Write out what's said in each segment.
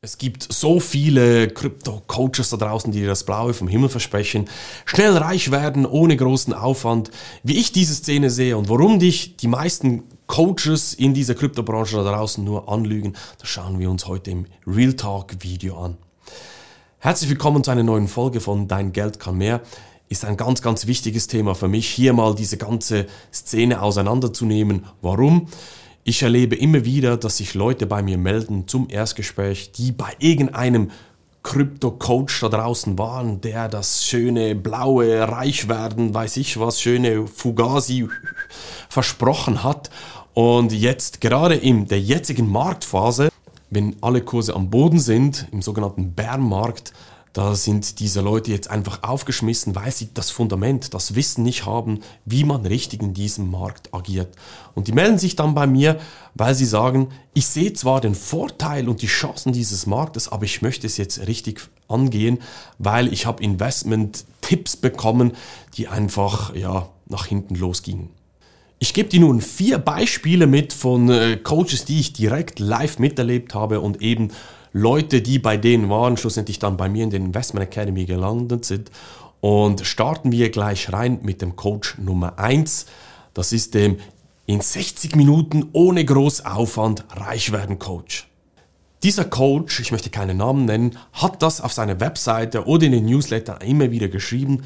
Es gibt so viele Krypto-Coaches da draußen, die dir das Blaue vom Himmel versprechen. Schnell reich werden, ohne großen Aufwand. Wie ich diese Szene sehe und warum dich die meisten Coaches in dieser Kryptobranche da draußen nur anlügen, das schauen wir uns heute im Real Talk Video an. Herzlich willkommen zu einer neuen Folge von Dein Geld kann mehr. Ist ein ganz, ganz wichtiges Thema für mich, hier mal diese ganze Szene auseinanderzunehmen. Warum? Ich erlebe immer wieder, dass sich Leute bei mir melden zum Erstgespräch, die bei irgendeinem Krypto-Coach da draußen waren, der das schöne blaue Reichwerden, weiß ich was, schöne Fugazi versprochen hat. Und jetzt gerade in der jetzigen Marktphase, wenn alle Kurse am Boden sind, im sogenannten Bärenmarkt, da sind diese Leute jetzt einfach aufgeschmissen, weil sie das Fundament, das Wissen nicht haben, wie man richtig in diesem Markt agiert. Und die melden sich dann bei mir, weil sie sagen, ich sehe zwar den Vorteil und die Chancen dieses Marktes, aber ich möchte es jetzt richtig angehen, weil ich habe Investment-Tipps bekommen, die einfach ja, nach hinten losgingen. Ich gebe dir nun vier Beispiele mit von äh, Coaches, die ich direkt live miterlebt habe und eben Leute, die bei denen waren, schlussendlich dann bei mir in der Investment Academy gelandet sind. Und starten wir gleich rein mit dem Coach Nummer 1. Das ist dem in 60 Minuten ohne groß Aufwand reich werden Coach. Dieser Coach, ich möchte keinen Namen nennen, hat das auf seiner Webseite oder in den Newsletter immer wieder geschrieben.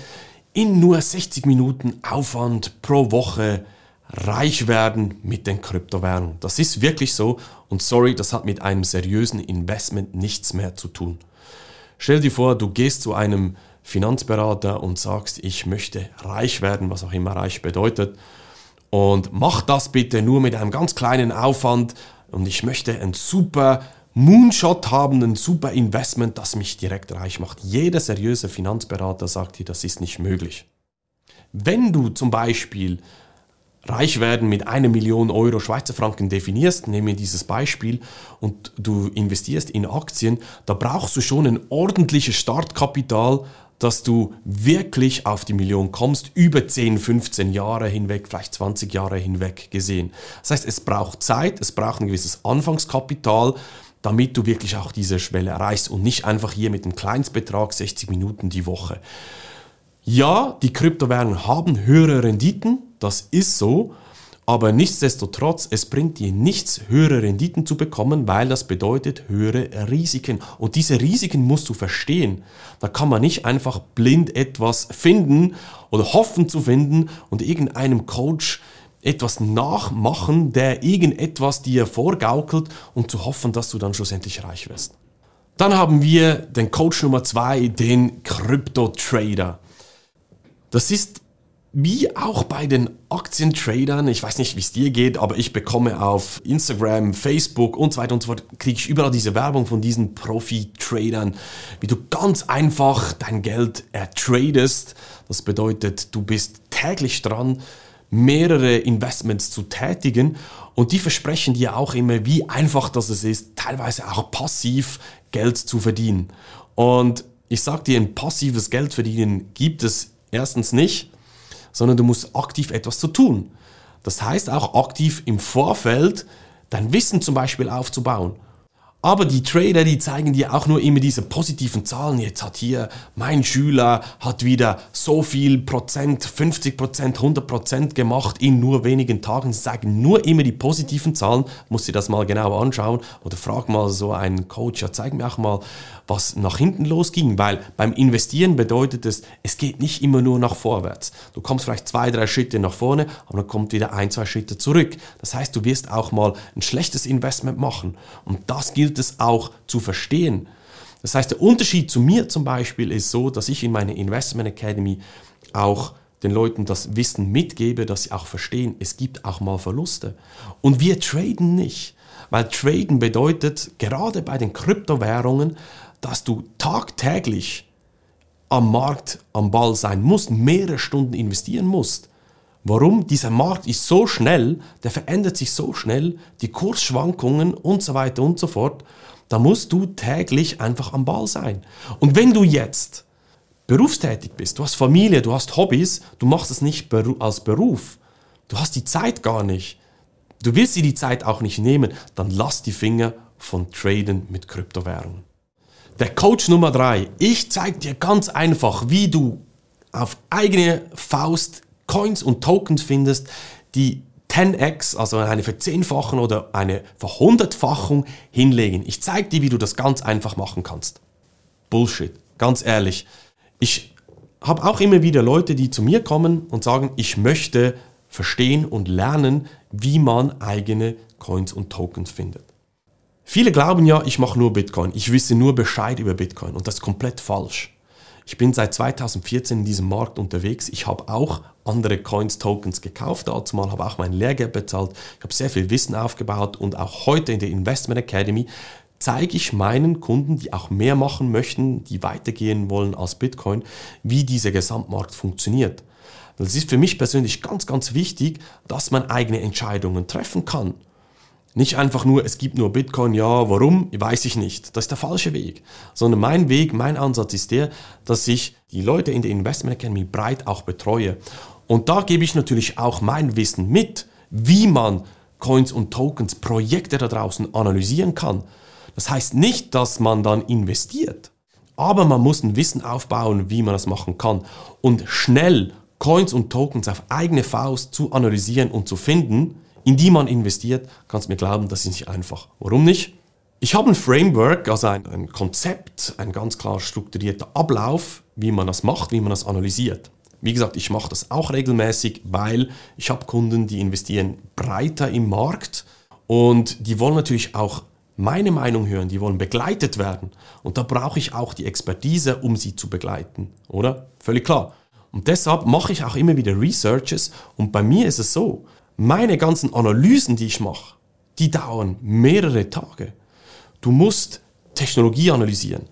In nur 60 Minuten Aufwand pro Woche reich werden mit den Kryptowährungen. Das ist wirklich so und sorry, das hat mit einem seriösen Investment nichts mehr zu tun. Stell dir vor, du gehst zu einem Finanzberater und sagst, ich möchte reich werden, was auch immer reich bedeutet. Und mach das bitte nur mit einem ganz kleinen Aufwand und ich möchte ein super Moonshot haben, ein super Investment, das mich direkt reich macht. Jeder seriöse Finanzberater sagt dir, das ist nicht möglich. Wenn du zum Beispiel reich werden mit einer Million Euro Schweizer Franken definierst, nehmen wir dieses Beispiel, und du investierst in Aktien, da brauchst du schon ein ordentliches Startkapital, dass du wirklich auf die Million kommst, über 10, 15 Jahre hinweg, vielleicht 20 Jahre hinweg gesehen. Das heißt, es braucht Zeit, es braucht ein gewisses Anfangskapital, damit du wirklich auch diese Schwelle erreichst und nicht einfach hier mit einem Kleinstbetrag 60 Minuten die Woche. Ja, die Kryptowährungen haben höhere Renditen, das ist so, aber nichtsdestotrotz, es bringt dir nichts, höhere Renditen zu bekommen, weil das bedeutet höhere Risiken. Und diese Risiken musst du verstehen. Da kann man nicht einfach blind etwas finden oder hoffen zu finden und irgendeinem Coach etwas nachmachen, der irgendetwas dir vorgaukelt und zu hoffen, dass du dann schlussendlich reich wirst. Dann haben wir den Coach Nummer zwei, den Krypto-Trader. Das ist wie auch bei den Aktientradern, ich weiß nicht, wie es dir geht, aber ich bekomme auf Instagram, Facebook und so weiter und so fort, kriege ich überall diese Werbung von diesen Profi-Tradern, wie du ganz einfach dein Geld ertradest. Das bedeutet, du bist täglich dran, mehrere Investments zu tätigen und die versprechen dir auch immer, wie einfach das ist, teilweise auch passiv Geld zu verdienen. Und ich sage dir, ein passives Geld verdienen gibt es Erstens nicht, sondern du musst aktiv etwas zu tun. Das heißt auch aktiv im Vorfeld dein Wissen zum Beispiel aufzubauen. Aber die Trader, die zeigen dir auch nur immer diese positiven Zahlen. Jetzt hat hier mein Schüler hat wieder so viel Prozent, 50 Prozent, 100 Prozent gemacht in nur wenigen Tagen. Sie zeigen nur immer die positiven Zahlen. Muss dir das mal genau anschauen oder frag mal so einen Coach, ja, zeig mir auch mal, was nach hinten losging, weil beim Investieren bedeutet es, es geht nicht immer nur nach vorwärts. Du kommst vielleicht zwei, drei Schritte nach vorne, aber dann kommt wieder ein, zwei Schritte zurück. Das heißt, du wirst auch mal ein schlechtes Investment machen und das gilt es auch zu verstehen. Das heißt, der Unterschied zu mir zum Beispiel ist so, dass ich in meiner Investment Academy auch den Leuten das Wissen mitgebe, dass sie auch verstehen, es gibt auch mal Verluste. Und wir traden nicht. Weil traden bedeutet, gerade bei den Kryptowährungen, dass du tagtäglich am Markt am Ball sein musst, mehrere Stunden investieren musst. Warum? Dieser Markt ist so schnell, der verändert sich so schnell, die Kursschwankungen und so weiter und so fort. Da musst du täglich einfach am Ball sein. Und wenn du jetzt berufstätig bist, du hast Familie, du hast Hobbys, du machst es nicht als Beruf, du hast die Zeit gar nicht, du willst dir die Zeit auch nicht nehmen, dann lass die Finger von Traden mit Kryptowährungen. Der Coach Nummer drei. Ich zeige dir ganz einfach, wie du auf eigene Faust Coins und Tokens findest, die 10x, also eine Verzehnfachung oder eine Verhundertfachung hinlegen. Ich zeige dir, wie du das ganz einfach machen kannst. Bullshit, ganz ehrlich. Ich habe auch immer wieder Leute, die zu mir kommen und sagen, ich möchte verstehen und lernen, wie man eigene Coins und Tokens findet. Viele glauben ja, ich mache nur Bitcoin, ich wisse nur Bescheid über Bitcoin und das ist komplett falsch. Ich bin seit 2014 in diesem Markt unterwegs. Ich habe auch andere Coins, Tokens gekauft. Dazu mal habe auch mein Lehrgeld bezahlt. Ich habe sehr viel Wissen aufgebaut und auch heute in der Investment Academy zeige ich meinen Kunden, die auch mehr machen möchten, die weitergehen wollen als Bitcoin, wie dieser Gesamtmarkt funktioniert. Das ist für mich persönlich ganz, ganz wichtig, dass man eigene Entscheidungen treffen kann. Nicht einfach nur, es gibt nur Bitcoin, ja, warum, weiß ich nicht. Das ist der falsche Weg. Sondern mein Weg, mein Ansatz ist der, dass ich die Leute in der Investment Academy breit auch betreue. Und da gebe ich natürlich auch mein Wissen mit, wie man Coins und Tokens, Projekte da draußen analysieren kann. Das heißt nicht, dass man dann investiert, aber man muss ein Wissen aufbauen, wie man das machen kann. Und schnell Coins und Tokens auf eigene Faust zu analysieren und zu finden, in die man investiert, kannst mir glauben, das ist nicht einfach. Warum nicht? Ich habe ein Framework, also ein, ein Konzept, ein ganz klar strukturierter Ablauf, wie man das macht, wie man das analysiert. Wie gesagt, ich mache das auch regelmäßig, weil ich habe Kunden, die investieren breiter im Markt und die wollen natürlich auch meine Meinung hören, die wollen begleitet werden. Und da brauche ich auch die Expertise, um sie zu begleiten, oder? Völlig klar. Und deshalb mache ich auch immer wieder Researches und bei mir ist es so, meine ganzen Analysen, die ich mache, die dauern mehrere Tage. Du musst Technologie analysieren.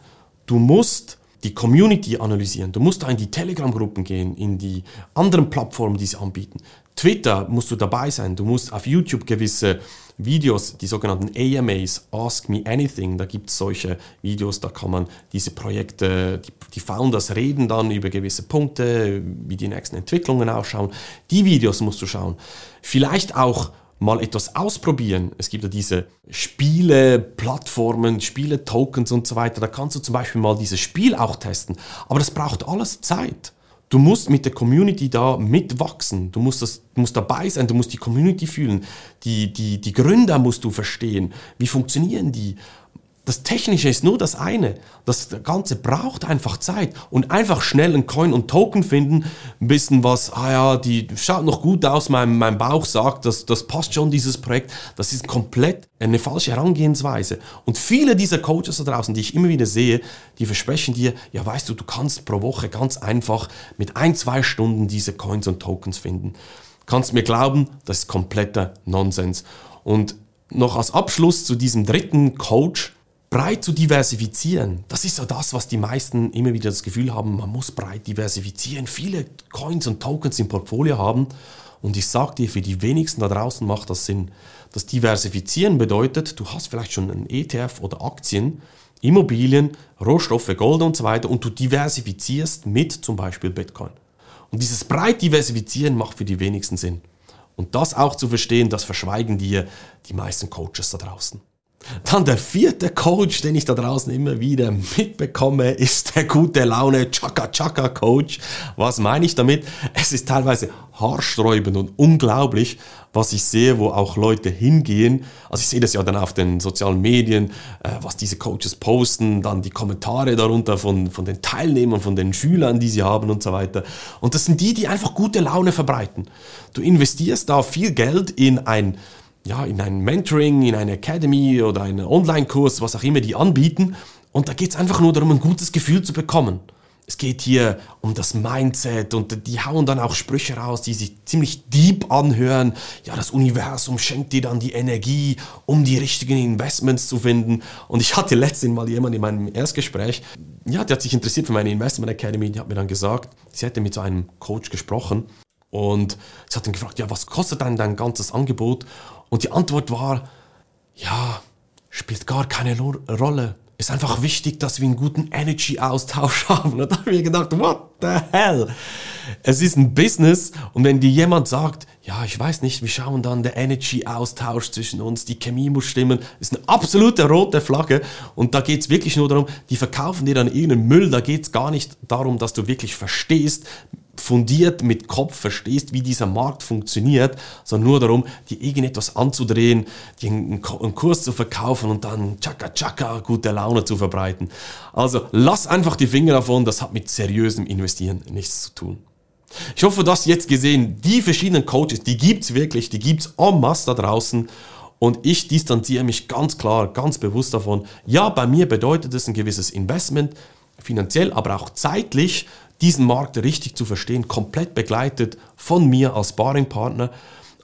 Du musst die Community analysieren. Du musst da in die Telegram-Gruppen gehen, in die anderen Plattformen, die sie anbieten. Twitter musst du dabei sein. Du musst auf YouTube gewisse Videos, die sogenannten AMAs, Ask Me Anything, da gibt es solche Videos, da kann man diese Projekte, die, die Founders reden dann über gewisse Punkte, wie die nächsten Entwicklungen ausschauen. Die Videos musst du schauen. Vielleicht auch mal etwas ausprobieren. Es gibt ja diese Spiele-Plattformen, Spiele-Tokens und so weiter. Da kannst du zum Beispiel mal dieses Spiel auch testen. Aber das braucht alles Zeit. Du musst mit der Community da mitwachsen. Du musst, das, du musst dabei sein, du musst die Community fühlen. Die, die, die Gründer musst du verstehen. Wie funktionieren die? Das Technische ist nur das eine. Das Ganze braucht einfach Zeit und einfach schnell einen Coin und Token finden, wissen was, ah ja, die schaut noch gut aus, mein, mein Bauch sagt, das, das passt schon, dieses Projekt. Das ist komplett eine falsche Herangehensweise. Und viele dieser Coaches da draußen, die ich immer wieder sehe, die versprechen dir, ja weißt du, du kannst pro Woche ganz einfach mit ein, zwei Stunden diese Coins und Tokens finden. Kannst mir glauben, das ist kompletter Nonsens. Und noch als Abschluss zu diesem dritten Coach, breit zu diversifizieren, das ist ja das, was die meisten immer wieder das Gefühl haben, man muss breit diversifizieren, viele Coins und Tokens im Portfolio haben. Und ich sage dir, für die wenigsten da draußen macht das Sinn. Das Diversifizieren bedeutet, du hast vielleicht schon einen ETF oder Aktien, Immobilien, Rohstoffe, Gold und so weiter und du diversifizierst mit zum Beispiel Bitcoin. Und dieses breit diversifizieren macht für die wenigsten Sinn. Und das auch zu verstehen, das verschweigen dir die meisten Coaches da draußen. Dann der vierte Coach, den ich da draußen immer wieder mitbekomme, ist der gute Laune Chaka Chaka Coach. Was meine ich damit? Es ist teilweise haarsträubend und unglaublich, was ich sehe, wo auch Leute hingehen. Also ich sehe das ja dann auf den sozialen Medien, äh, was diese Coaches posten, dann die Kommentare darunter von, von den Teilnehmern, von den Schülern, die sie haben und so weiter. Und das sind die, die einfach gute Laune verbreiten. Du investierst da viel Geld in ein ja, in ein Mentoring, in eine Academy oder einen Online-Kurs, was auch immer die anbieten. Und da geht es einfach nur darum, ein gutes Gefühl zu bekommen. Es geht hier um das Mindset und die hauen dann auch Sprüche raus, die sich ziemlich deep anhören. Ja, das Universum schenkt dir dann die Energie, um die richtigen Investments zu finden. Und ich hatte letztens mal jemanden in meinem Erstgespräch, ja, der hat sich interessiert für meine Investment Academy, die hat mir dann gesagt, sie hätte mit so einem Coach gesprochen und sie hat dann gefragt, ja, was kostet denn dein ganzes Angebot? Und die Antwort war, ja, spielt gar keine Rolle. ist einfach wichtig, dass wir einen guten Energy-Austausch haben. Und da habe ich gedacht, what the hell? Es ist ein Business und wenn dir jemand sagt, ja, ich weiß nicht, wir schauen dann der Energy-Austausch zwischen uns, die Chemie muss stimmen, ist eine absolute rote Flagge und da geht es wirklich nur darum, die verkaufen dir dann irgendeinen Müll, da geht es gar nicht darum, dass du wirklich verstehst, fundiert mit Kopf verstehst, wie dieser Markt funktioniert, sondern nur darum, dir irgendetwas anzudrehen, dir einen, Kurs zu verkaufen und dann tschakka tschakka gute Laune zu verbreiten. Also lass einfach die Finger davon, das hat mit seriösem Investieren nichts zu tun. Ich hoffe, du hast jetzt gesehen, die verschiedenen Coaches, die gibt es wirklich, die gibt es en masse da draußen. Und ich distanziere mich ganz klar, ganz bewusst davon. Ja, bei mir bedeutet es ein gewisses Investment, finanziell, aber auch zeitlich, diesen Markt richtig zu verstehen, komplett begleitet von mir als Sparringpartner.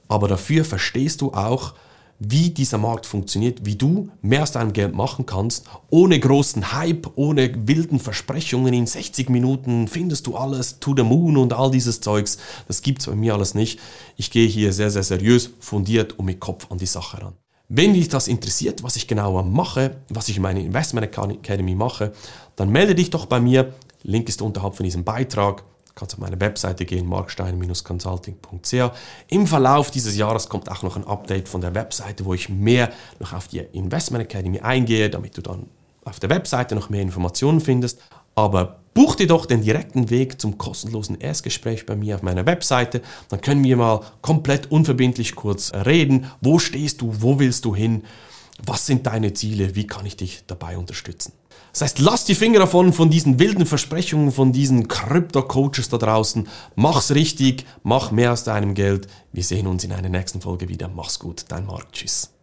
Aber dafür verstehst du auch, wie dieser Markt funktioniert, wie du mehr aus deinem Geld machen kannst, ohne großen Hype, ohne wilden Versprechungen. In 60 Minuten findest du alles, to the moon und all dieses Zeugs. Das gibt es bei mir alles nicht. Ich gehe hier sehr, sehr seriös, fundiert und mit Kopf an die Sache ran. Wenn dich das interessiert, was ich genauer mache, was ich in meiner Investment Academy mache, dann melde dich doch bei mir. Link ist unterhalb von diesem Beitrag. Du kannst auf meine Webseite gehen, markstein-consulting.ch. Im Verlauf dieses Jahres kommt auch noch ein Update von der Webseite, wo ich mehr noch auf die Investment Academy eingehe, damit du dann auf der Webseite noch mehr Informationen findest. Aber buch dir doch den direkten Weg zum kostenlosen Erstgespräch bei mir auf meiner Webseite. Dann können wir mal komplett unverbindlich kurz reden. Wo stehst du? Wo willst du hin? Was sind deine Ziele? Wie kann ich dich dabei unterstützen? Das heißt, lass die Finger davon, von diesen wilden Versprechungen, von diesen Krypto-Coaches da draußen. Mach's richtig, mach mehr aus deinem Geld. Wir sehen uns in einer nächsten Folge wieder. Mach's gut, dein Marc. Tschüss.